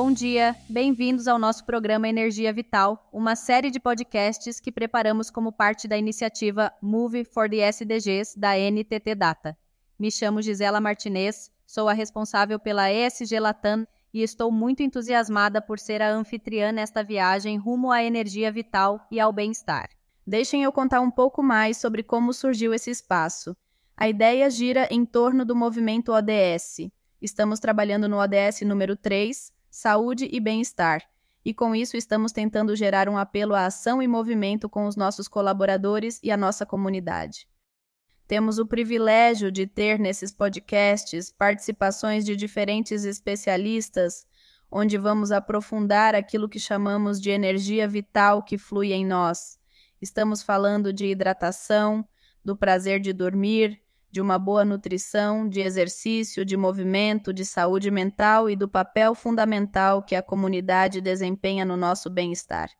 Bom dia, bem-vindos ao nosso programa Energia Vital, uma série de podcasts que preparamos como parte da iniciativa Move for the SDGs da NTT Data. Me chamo Gisela Martinez, sou a responsável pela ESG Latam e estou muito entusiasmada por ser a anfitriã nesta viagem rumo à energia vital e ao bem-estar. Deixem eu contar um pouco mais sobre como surgiu esse espaço. A ideia gira em torno do movimento ODS. Estamos trabalhando no ODS número 3, saúde e bem-estar. E com isso estamos tentando gerar um apelo à ação e movimento com os nossos colaboradores e a nossa comunidade. Temos o privilégio de ter nesses podcasts participações de diferentes especialistas, onde vamos aprofundar aquilo que chamamos de energia vital que flui em nós. Estamos falando de hidratação, do prazer de dormir, de uma boa nutrição, de exercício, de movimento, de saúde mental e do papel fundamental que a comunidade desempenha no nosso bem-estar.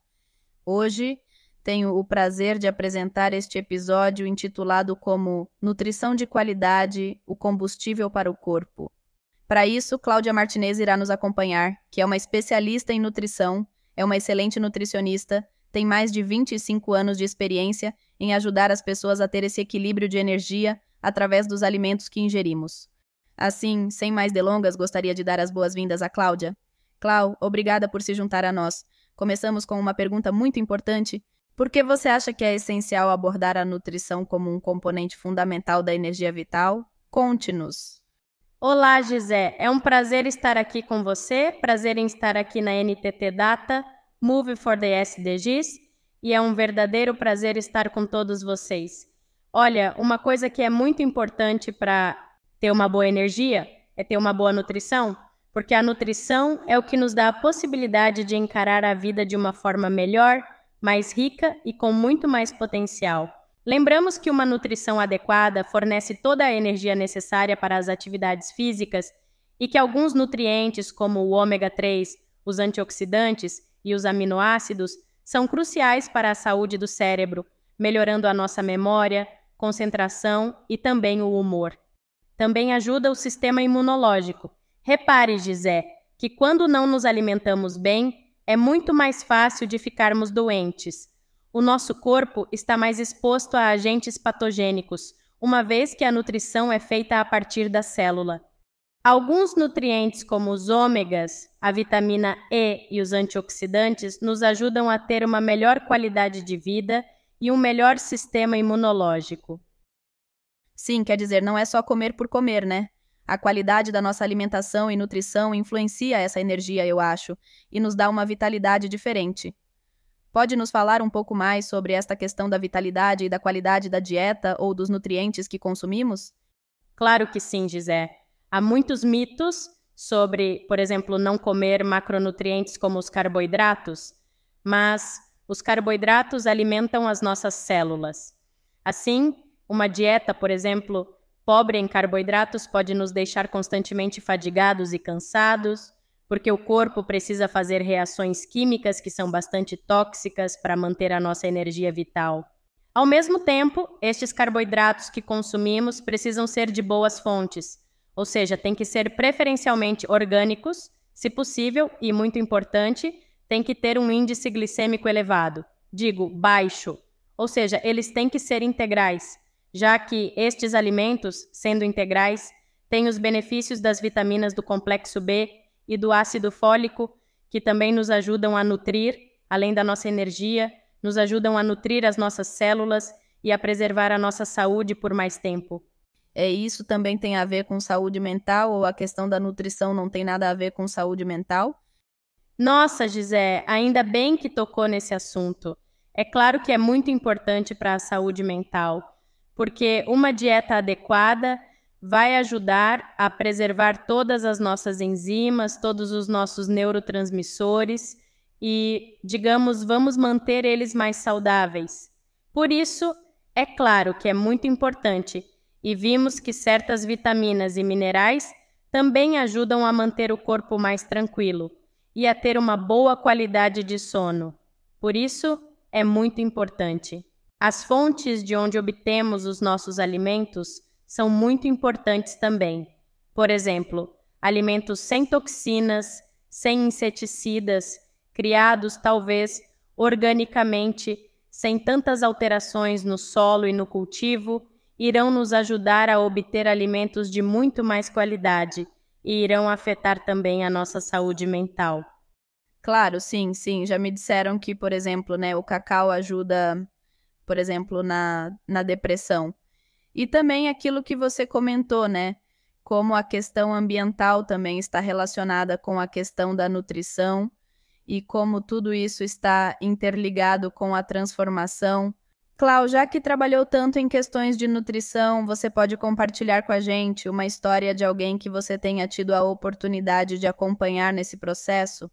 Hoje, tenho o prazer de apresentar este episódio intitulado como Nutrição de Qualidade o combustível para o corpo. Para isso, Cláudia Martinez irá nos acompanhar, que é uma especialista em nutrição, é uma excelente nutricionista, tem mais de 25 anos de experiência em ajudar as pessoas a ter esse equilíbrio de energia através dos alimentos que ingerimos. Assim, sem mais delongas, gostaria de dar as boas-vindas a Cláudia. Clau, obrigada por se juntar a nós. Começamos com uma pergunta muito importante. Por que você acha que é essencial abordar a nutrição como um componente fundamental da energia vital? Conte-nos. Olá, Gisé. É um prazer estar aqui com você, prazer em estar aqui na NTT Data, Move for the SDGs, e é um verdadeiro prazer estar com todos vocês. Olha, uma coisa que é muito importante para ter uma boa energia é ter uma boa nutrição, porque a nutrição é o que nos dá a possibilidade de encarar a vida de uma forma melhor, mais rica e com muito mais potencial. Lembramos que uma nutrição adequada fornece toda a energia necessária para as atividades físicas e que alguns nutrientes, como o ômega 3, os antioxidantes e os aminoácidos, são cruciais para a saúde do cérebro, melhorando a nossa memória, concentração e também o humor. Também ajuda o sistema imunológico. Repare, Gisé, que quando não nos alimentamos bem, é muito mais fácil de ficarmos doentes. O nosso corpo está mais exposto a agentes patogênicos, uma vez que a nutrição é feita a partir da célula. Alguns nutrientes, como os ômegas, a vitamina E e os antioxidantes, nos ajudam a ter uma melhor qualidade de vida e um melhor sistema imunológico. Sim, quer dizer, não é só comer por comer, né? A qualidade da nossa alimentação e nutrição influencia essa energia, eu acho, e nos dá uma vitalidade diferente. Pode nos falar um pouco mais sobre esta questão da vitalidade e da qualidade da dieta ou dos nutrientes que consumimos? Claro que sim, Gisé. Há muitos mitos sobre, por exemplo, não comer macronutrientes como os carboidratos, mas os carboidratos alimentam as nossas células. Assim, uma dieta, por exemplo, pobre em carboidratos pode nos deixar constantemente fadigados e cansados, porque o corpo precisa fazer reações químicas que são bastante tóxicas para manter a nossa energia vital. Ao mesmo tempo, estes carboidratos que consumimos precisam ser de boas fontes, ou seja, têm que ser preferencialmente orgânicos, se possível, e muito importante, tem que ter um índice glicêmico elevado, digo, baixo, ou seja, eles têm que ser integrais, já que estes alimentos, sendo integrais, têm os benefícios das vitaminas do complexo B e do ácido fólico, que também nos ajudam a nutrir, além da nossa energia, nos ajudam a nutrir as nossas células e a preservar a nossa saúde por mais tempo. É isso também tem a ver com saúde mental ou a questão da nutrição não tem nada a ver com saúde mental? Nossa, Gisé, ainda bem que tocou nesse assunto. É claro que é muito importante para a saúde mental, porque uma dieta adequada vai ajudar a preservar todas as nossas enzimas, todos os nossos neurotransmissores e, digamos, vamos manter eles mais saudáveis. Por isso, é claro que é muito importante e vimos que certas vitaminas e minerais também ajudam a manter o corpo mais tranquilo e a ter uma boa qualidade de sono. Por isso, é muito importante. As fontes de onde obtemos os nossos alimentos são muito importantes também. Por exemplo, alimentos sem toxinas, sem inseticidas, criados talvez organicamente, sem tantas alterações no solo e no cultivo, irão nos ajudar a obter alimentos de muito mais qualidade e irão afetar também a nossa saúde mental. Claro, sim, sim. Já me disseram que, por exemplo, né, o cacau ajuda, por exemplo, na, na depressão. E também aquilo que você comentou, né? Como a questão ambiental também está relacionada com a questão da nutrição e como tudo isso está interligado com a transformação. Clau, já que trabalhou tanto em questões de nutrição, você pode compartilhar com a gente uma história de alguém que você tenha tido a oportunidade de acompanhar nesse processo?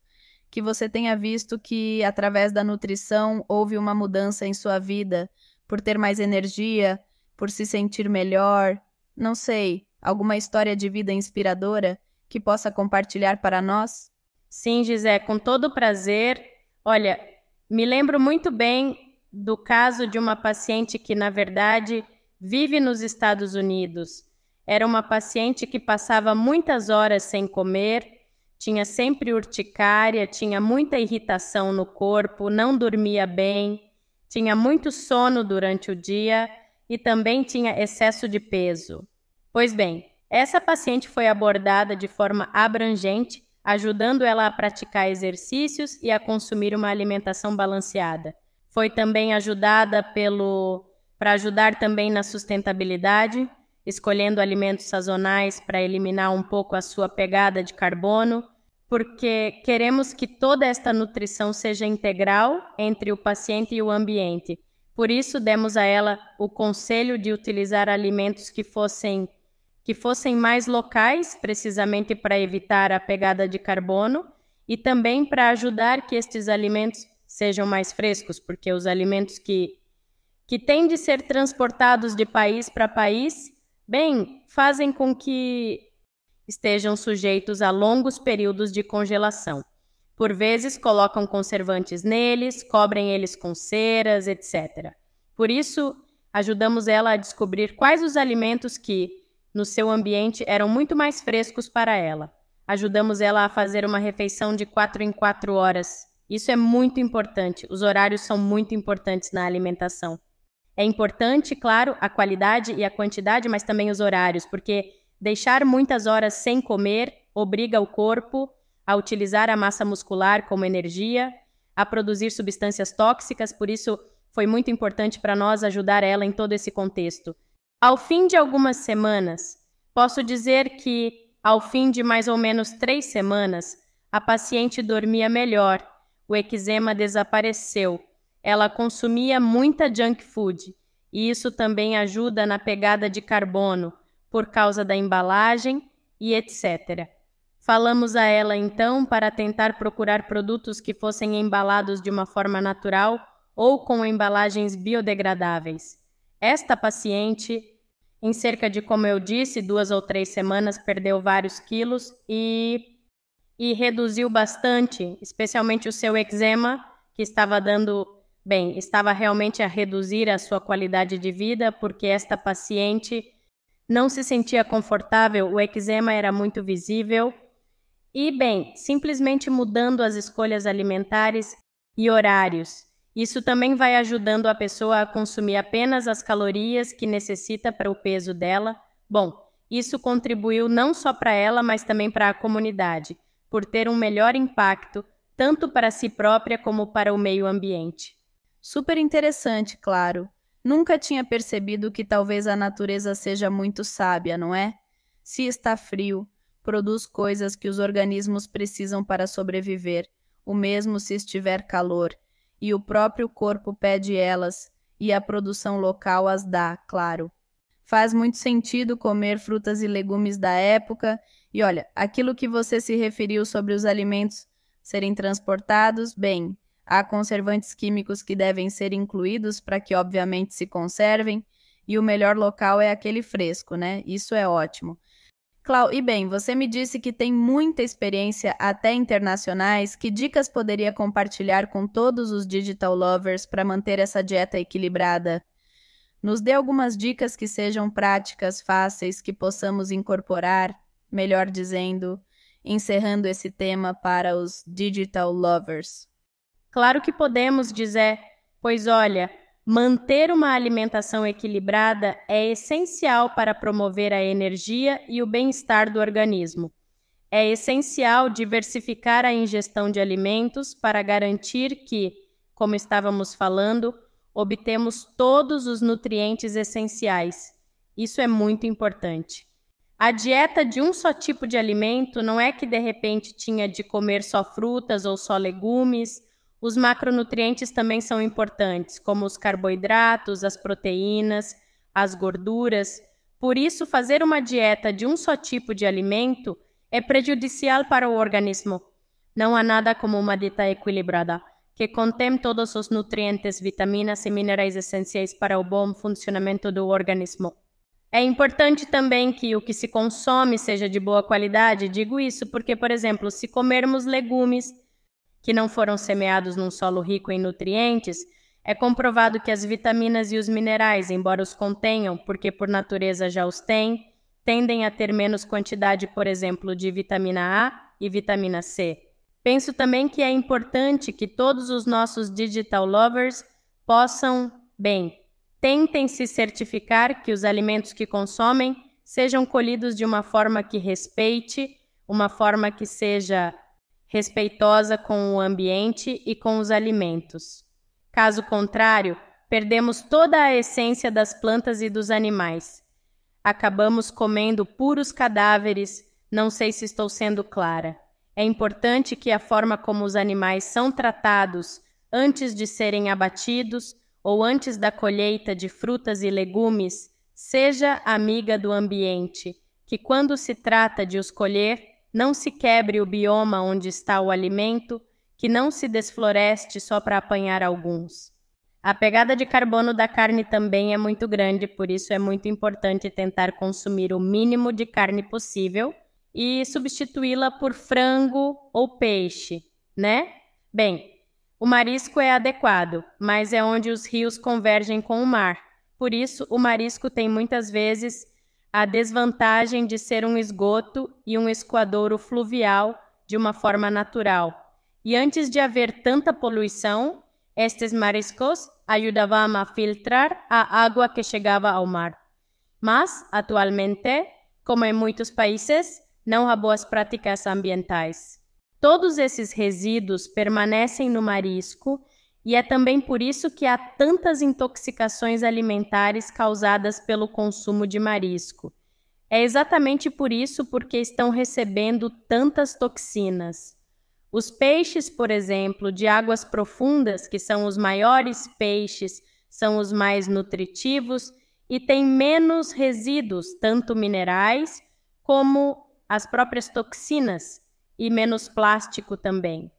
Que você tenha visto que, através da nutrição, houve uma mudança em sua vida, por ter mais energia, por se sentir melhor? Não sei, alguma história de vida inspiradora que possa compartilhar para nós? Sim, Gisé, com todo prazer. Olha, me lembro muito bem do caso de uma paciente que, na verdade, vive nos Estados Unidos. Era uma paciente que passava muitas horas sem comer, tinha sempre urticária, tinha muita irritação no corpo, não dormia bem, tinha muito sono durante o dia e também tinha excesso de peso. Pois bem, essa paciente foi abordada de forma abrangente ajudando ela a praticar exercícios e a consumir uma alimentação balanceada. Foi também ajudada pelo para ajudar também na sustentabilidade, escolhendo alimentos sazonais para eliminar um pouco a sua pegada de carbono, porque queremos que toda esta nutrição seja integral entre o paciente e o ambiente. Por isso demos a ela o conselho de utilizar alimentos que fossem que fossem mais locais, precisamente para evitar a pegada de carbono e também para ajudar que estes alimentos sejam mais frescos, porque os alimentos que, que têm de ser transportados de país para país, bem, fazem com que estejam sujeitos a longos períodos de congelação. Por vezes colocam conservantes neles, cobrem eles com ceras, etc. Por isso, ajudamos ela a descobrir quais os alimentos que, no seu ambiente eram muito mais frescos para ela. Ajudamos ela a fazer uma refeição de quatro em quatro horas. Isso é muito importante. Os horários são muito importantes na alimentação. É importante, claro, a qualidade e a quantidade, mas também os horários, porque deixar muitas horas sem comer obriga o corpo a utilizar a massa muscular como energia, a produzir substâncias tóxicas, por isso foi muito importante para nós ajudar ela em todo esse contexto. Ao fim de algumas semanas, posso dizer que, ao fim de mais ou menos três semanas, a paciente dormia melhor, o eczema desapareceu, ela consumia muita junk food e isso também ajuda na pegada de carbono por causa da embalagem e etc. Falamos a ela então para tentar procurar produtos que fossem embalados de uma forma natural ou com embalagens biodegradáveis. Esta paciente, em cerca de, como eu disse, duas ou três semanas, perdeu vários quilos e, e reduziu bastante, especialmente o seu eczema, que estava dando, bem, estava realmente a reduzir a sua qualidade de vida, porque esta paciente não se sentia confortável, o eczema era muito visível. E, bem, simplesmente mudando as escolhas alimentares e horários isso também vai ajudando a pessoa a consumir apenas as calorias que necessita para o peso dela. Bom, isso contribuiu não só para ela, mas também para a comunidade, por ter um melhor impacto tanto para si própria como para o meio ambiente. Super interessante, claro. Nunca tinha percebido que talvez a natureza seja muito sábia, não é? Se está frio, produz coisas que os organismos precisam para sobreviver, o mesmo se estiver calor e o próprio corpo pede elas, e a produção local as dá, claro. Faz muito sentido comer frutas e legumes da época, e olha, aquilo que você se referiu sobre os alimentos serem transportados, bem, há conservantes químicos que devem ser incluídos para que, obviamente, se conservem, e o melhor local é aquele fresco, né? Isso é ótimo. Clau, e bem, você me disse que tem muita experiência até internacionais. Que dicas poderia compartilhar com todos os digital lovers para manter essa dieta equilibrada? Nos dê algumas dicas que sejam práticas, fáceis, que possamos incorporar, melhor dizendo. encerrando esse tema para os digital lovers? Claro que podemos, dizer, pois olha, manter uma alimentação equilibrada é essencial para promover a energia e o bem-estar do organismo. É essencial diversificar a ingestão de alimentos para garantir que, como estávamos falando, obtemos todos os nutrientes essenciais. Isso é muito importante. A dieta de um só tipo de alimento não é que de repente tinha de comer só frutas ou só legumes. Os macronutrientes também são importantes, como os carboidratos, as proteínas, as gorduras. Por isso, fazer uma dieta de um só tipo de alimento é prejudicial para o organismo. Não há nada como uma dieta equilibrada, que contém todos os nutrientes, vitaminas e minerais essenciais para o bom funcionamento do organismo. É importante também que o que se consome seja de boa qualidade. Digo isso porque, por exemplo, se comermos legumes que não foram semeados num solo rico em nutrientes, é comprovado que as vitaminas e os minerais, embora os contenham, porque por natureza já os têm, tendem a ter menos quantidade, por exemplo, de vitamina A e vitamina C. Penso também que é importante que todos os nossos digital lovers possam, bem, tentem se certificar que os alimentos que consomem sejam colhidos de uma forma que respeite, uma forma que seja respeitosa com o ambiente e com os alimentos. Caso contrário, perdemos toda a essência das plantas e dos animais acabamos comendo puros cadáveres. Não sei se estou sendo clara. É importante que a forma como os animais são tratados antes de serem abatidos ou antes da colheita de frutas e legumes seja amiga do ambiente, que quando se trata de os colher, não se quebre o bioma onde está o alimento, que não se desfloreste só para apanhar alguns. A pegada de carbono da carne também é muito grande, por isso é muito importante tentar consumir o mínimo de carne possível e substituí-la por frango ou peixe, né? Bem, o marisco é adequado, mas é onde os rios convergem com o mar. Por isso, o marisco tem muitas vezes a desvantagem de ser um esgoto e um escoadouro fluvial de uma forma natural. E antes de haver tanta poluição, estes mariscos ajudavam a filtrar a água que chegava ao mar. Mas, atualmente, como em muitos países, não há boas práticas ambientais. Todos esses resíduos permanecem no marisco e é também por isso que há tantas intoxicações alimentares causadas pelo consumo de marisco. É exatamente por isso porque estão recebendo tantas toxinas. Os peixes, por exemplo, de águas profundas, que são os maiores peixes, são os mais nutritivos e têm menos resíduos, tanto minerais como as próprias toxinas e menos plástico também.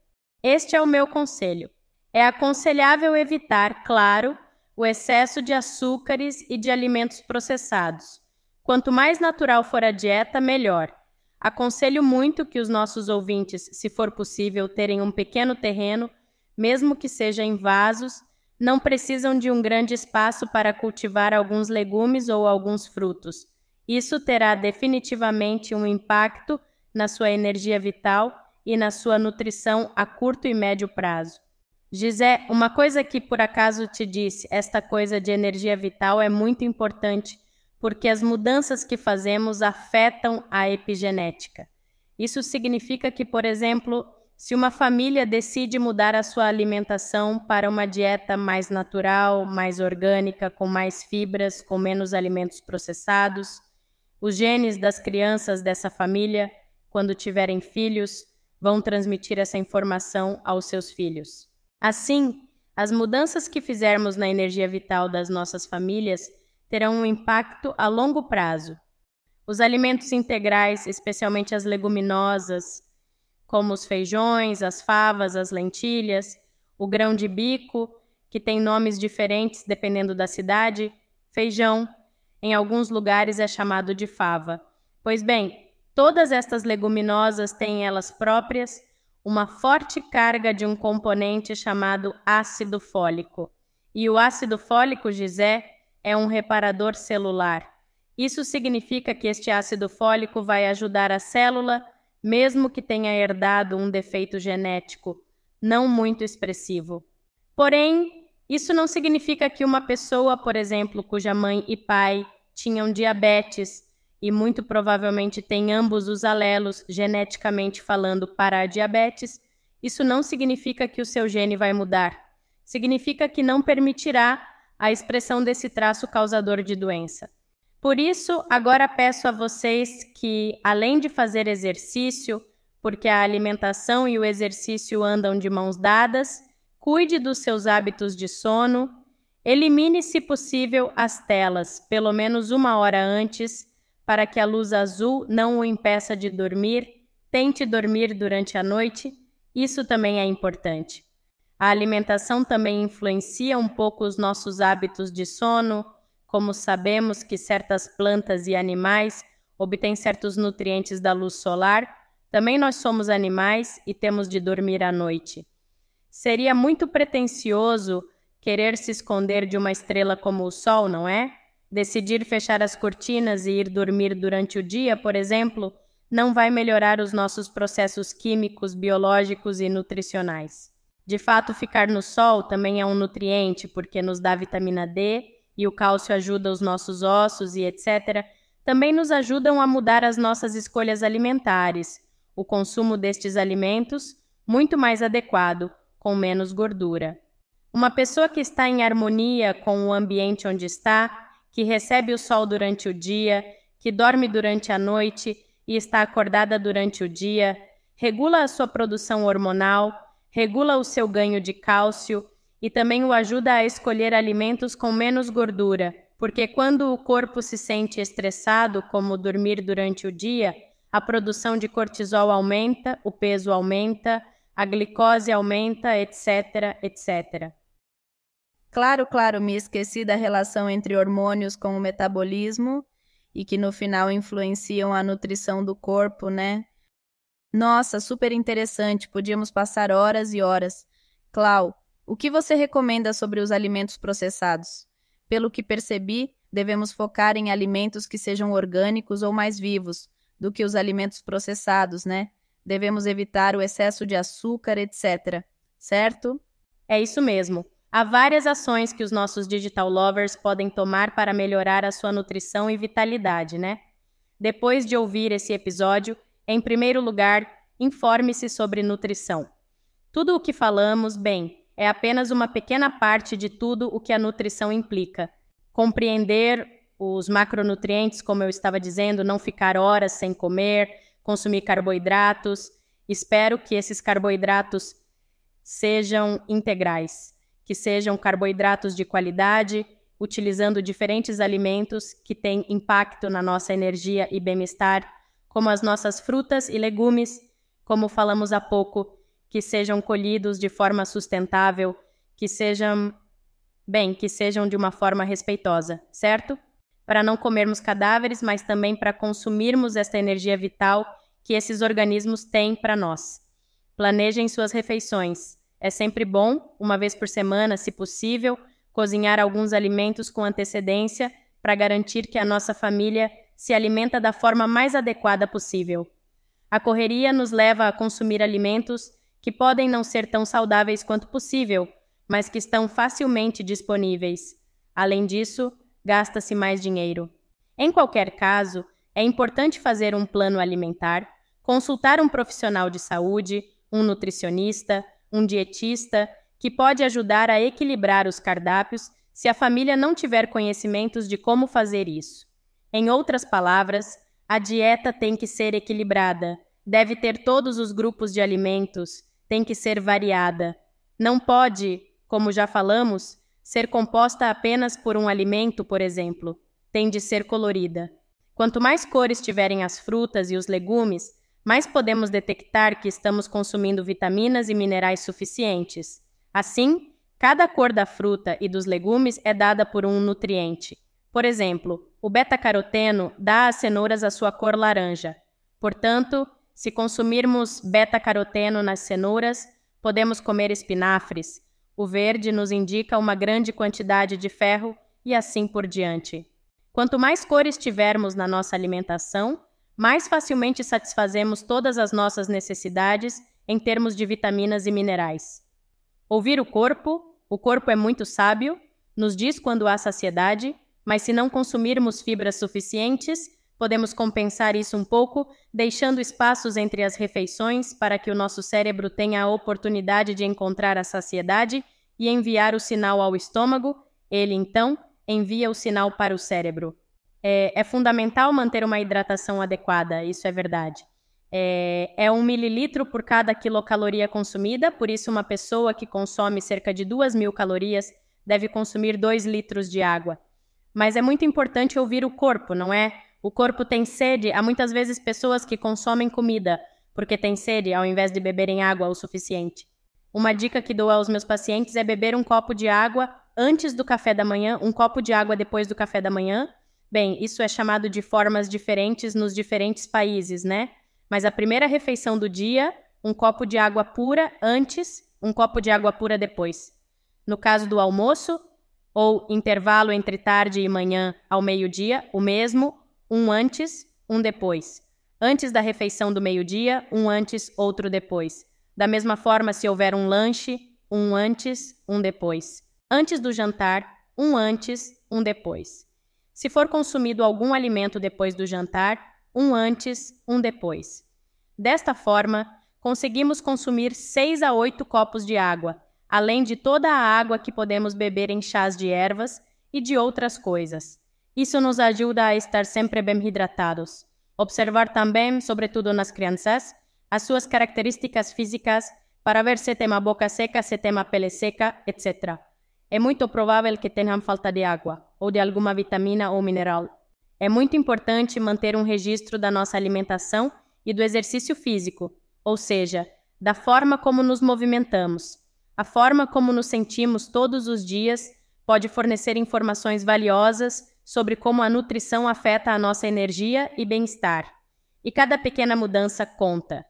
Este é o meu conselho. É aconselhável evitar, claro, o excesso de açúcares e de alimentos processados. Quanto mais natural for a dieta, melhor. Aconselho muito que os nossos ouvintes, se for possível, terem um pequeno terreno, mesmo que seja em vasos, não precisam de um grande espaço para cultivar alguns legumes ou alguns frutos. Isso terá definitivamente um impacto na sua energia vital e na sua nutrição a curto e médio prazo. Gisé, uma coisa que por acaso te disse, esta coisa de energia vital é muito importante porque as mudanças que fazemos afetam a epigenética. Isso significa que, por exemplo, se uma família decide mudar a sua alimentação para uma dieta mais natural, mais orgânica, com mais fibras, com menos alimentos processados, os genes das crianças dessa família, quando tiverem filhos, vão transmitir essa informação aos seus filhos. Assim, as mudanças que fizermos na energia vital das nossas famílias terão um impacto a longo prazo. Os alimentos integrais, especialmente as leguminosas, como os feijões, as favas, as lentilhas, o grão de bico, que tem nomes diferentes dependendo da cidade, feijão, em alguns lugares é chamado de fava. Pois bem, todas estas leguminosas têm elas próprias uma forte carga de um componente chamado ácido fólico. E o ácido fólico, Gisé, é um reparador celular. Isso significa que este ácido fólico vai ajudar a célula, mesmo que tenha herdado um defeito genético não muito expressivo. Porém, isso não significa que uma pessoa, por exemplo, cuja mãe e pai tinham diabetes e muito provavelmente tem ambos os alelos geneticamente falando para a diabetes, isso não significa que o seu gene vai mudar. Significa que não permitirá a expressão desse traço causador de doença. Por isso, agora peço a vocês que, além de fazer exercício, porque a alimentação e o exercício andam de mãos dadas, cuide dos seus hábitos de sono, elimine, se possível, as telas, pelo menos uma hora antes, para que a luz azul não o impeça de dormir, tente dormir durante a noite, isso também é importante. A alimentação também influencia um pouco os nossos hábitos de sono, como sabemos que certas plantas e animais obtêm certos nutrientes da luz solar, também nós somos animais e temos de dormir à noite. Seria muito pretensioso querer se esconder de uma estrela como o Sol, não é? Decidir fechar as cortinas e ir dormir durante o dia, por exemplo, não vai melhorar os nossos processos químicos, biológicos e nutricionais. De fato, ficar no sol também é um nutriente, porque nos dá vitamina D e o cálcio ajuda os nossos ossos e etc., também nos ajudam a mudar as nossas escolhas alimentares, o consumo destes alimentos muito mais adequado, com menos gordura. Uma pessoa que está em harmonia com o ambiente onde está, que recebe o sol durante o dia, que dorme durante a noite e está acordada durante o dia, regula a sua produção hormonal, regula o seu ganho de cálcio e também o ajuda a escolher alimentos com menos gordura, porque quando o corpo se sente estressado, como dormir durante o dia, a produção de cortisol aumenta, o peso aumenta, a glicose aumenta, etc, etc. Claro, claro, me esqueci da relação entre hormônios com o metabolismo e que no final influenciam a nutrição do corpo, né? Nossa, super interessante, podíamos passar horas e horas. Clau, o que você recomenda sobre os alimentos processados? Pelo que percebi, devemos focar em alimentos que sejam orgânicos ou mais vivos do que os alimentos processados, né? Devemos evitar o excesso de açúcar, etc. Certo? É isso mesmo. Há várias ações que os nossos digital lovers podem tomar para melhorar a sua nutrição e vitalidade, né? Depois de ouvir esse episódio, em primeiro lugar, informe-se sobre nutrição. Tudo o que falamos, bem, é apenas uma pequena parte de tudo o que a nutrição implica. Compreender os macronutrientes, como eu estava dizendo, não ficar horas sem comer, consumir carboidratos. Espero que esses carboidratos sejam integrais que sejam carboidratos de qualidade, utilizando diferentes alimentos que têm impacto na nossa energia e bem-estar, como as nossas frutas e legumes, como falamos há pouco, que sejam colhidos de forma sustentável, que sejam, bem, que sejam de uma forma respeitosa, certo? Para não comermos cadáveres, mas também para consumirmos esta energia vital que esses organismos têm para nós. Planejem suas refeições. É sempre bom, uma vez por semana, se possível, cozinhar alguns alimentos com antecedência para garantir que a nossa família se alimenta da forma mais adequada possível. A correria nos leva a consumir alimentos que podem não ser tão saudáveis quanto possível, mas que estão facilmente disponíveis. Além disso, gasta-se mais dinheiro. Em qualquer caso, é importante fazer um plano alimentar, consultar um profissional de saúde, um nutricionista, um dietista, que pode ajudar a equilibrar os cardápios se a família não tiver conhecimentos de como fazer isso. Em outras palavras, a dieta tem que ser equilibrada, deve ter todos os grupos de alimentos, tem que ser variada. Não pode, como já falamos, ser composta apenas por um alimento, por exemplo. Tem de ser colorida. Quanto mais cores tiverem as frutas e os legumes, mais podemos detectar que estamos consumindo vitaminas e minerais suficientes. Assim, cada cor da fruta e dos legumes é dada por um nutriente. Por exemplo, o beta-caroteno dá às cenouras a sua cor laranja. Portanto, se consumirmos beta-caroteno nas cenouras, podemos comer espinafres. O verde nos indica uma grande quantidade de ferro e assim por diante. Quanto mais cores tivermos na nossa alimentação, mais facilmente satisfazemos todas as nossas necessidades em termos de vitaminas e minerais. Ouvir o corpo, o corpo é muito sábio, nos diz quando há saciedade, mas se não consumirmos fibras suficientes, podemos compensar isso um pouco, deixando espaços entre as refeições para que o nosso cérebro tenha a oportunidade de encontrar a saciedade e enviar o sinal ao estômago, ele então envia o sinal para o cérebro. É, é fundamental manter uma hidratação adequada, isso é verdade. É, é um mililitro por cada quilocaloria consumida, por isso uma pessoa que consome cerca de duas mil calorias deve consumir 2 litros de água. Mas é muito importante ouvir o corpo, não é? O corpo tem sede. Há muitas vezes pessoas que consomem comida porque têm sede ao invés de beberem água o suficiente. Uma dica que dou aos meus pacientes é beber um copo de água antes do café da manhã, um copo de água depois do café da manhã Bem, isso é chamado de formas diferentes nos diferentes países, né? Mas a primeira refeição do dia, um copo de água pura antes, um copo de água pura depois. No caso do almoço, ou intervalo entre tarde e manhã ao meio-dia, o mesmo, um antes, um depois. Antes da refeição do meio-dia, um antes, outro depois. Da mesma forma, se houver um lanche, um antes, um depois. Antes do jantar, um antes, um depois. Se for consumido algum alimento depois do jantar, um antes, um depois. Desta forma, conseguimos consumir 6 a 8 copos de água, além de toda a água que podemos beber em chás de ervas e de outras coisas. Isso nos ajuda a estar sempre bem hidratados. Observar também, sobretudo nas crianças, as suas características físicas para ver se tem a boca seca, se tem a pele seca, etc. É muito provável que tenham falta de água ou de alguma vitamina ou mineral. É muito importante manter um registro da nossa alimentação e do exercício físico, ou seja, da forma como nos movimentamos. A forma como nos sentimos todos os dias pode fornecer informações valiosas sobre como a nutrição afeta a nossa energia e bem-estar. E cada pequena mudança conta.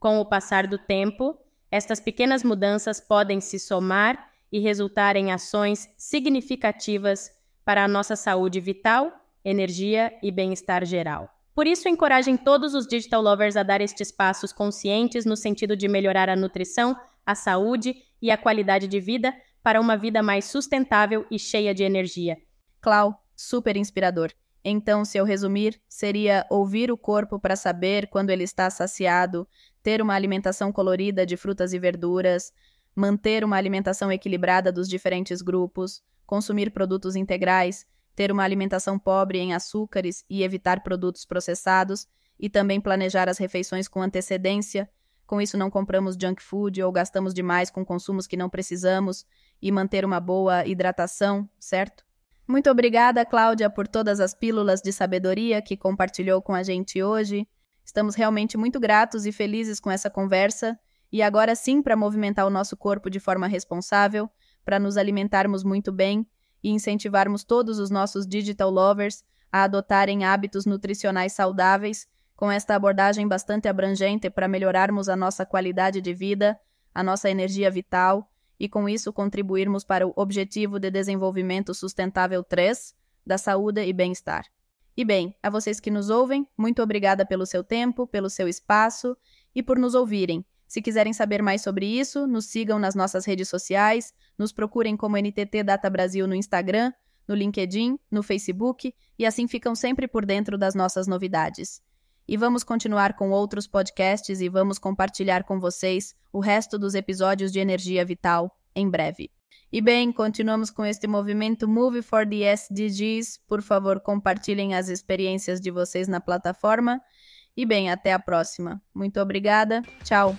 Com o passar do tempo, estas pequenas mudanças podem se somar e resultar em ações significativas para a nossa saúde vital, energia e bem-estar geral. Por isso, encorajem todos os digital lovers a dar estes passos conscientes no sentido de melhorar a nutrição, a saúde e a qualidade de vida para uma vida mais sustentável e cheia de energia. Clau, super inspirador. Então, se eu resumir, seria ouvir o corpo para saber quando ele está saciado, ter uma alimentação colorida de frutas e verduras, manter uma alimentação equilibrada dos diferentes grupos, consumir produtos integrais, ter uma alimentação pobre em açúcares e evitar produtos processados, e também planejar as refeições com antecedência. Com isso, não compramos junk food ou gastamos demais com consumos que não precisamos e manter uma boa hidratação, certo? Muito obrigada, Cláudia, por todas as pílulas de sabedoria que compartilhou com a gente hoje. Estamos realmente muito gratos e felizes com essa conversa. E agora sim, para movimentar o nosso corpo de forma responsável, para nos alimentarmos muito bem e incentivarmos todos os nossos digital lovers a adotarem hábitos nutricionais saudáveis, com esta abordagem bastante abrangente para melhorarmos a nossa qualidade de vida, a nossa energia vital e com isso contribuirmos para o Objetivo de Desenvolvimento Sustentável 3 da saúde e bem-estar. E bem, a vocês que nos ouvem, muito obrigada pelo seu tempo, pelo seu espaço e por nos ouvirem. Se quiserem saber mais sobre isso, nos sigam nas nossas redes sociais, nos procurem como NTT Data Brasil no Instagram, no LinkedIn, no Facebook e assim ficam sempre por dentro das nossas novidades. E vamos continuar com outros podcasts e vamos compartilhar com vocês o resto dos episódios de Energia Vital em breve. E bem, continuamos com este movimento Move for the SDGs. Por favor, compartilhem as experiências de vocês na plataforma. E bem, até a próxima. Muito obrigada. Tchau.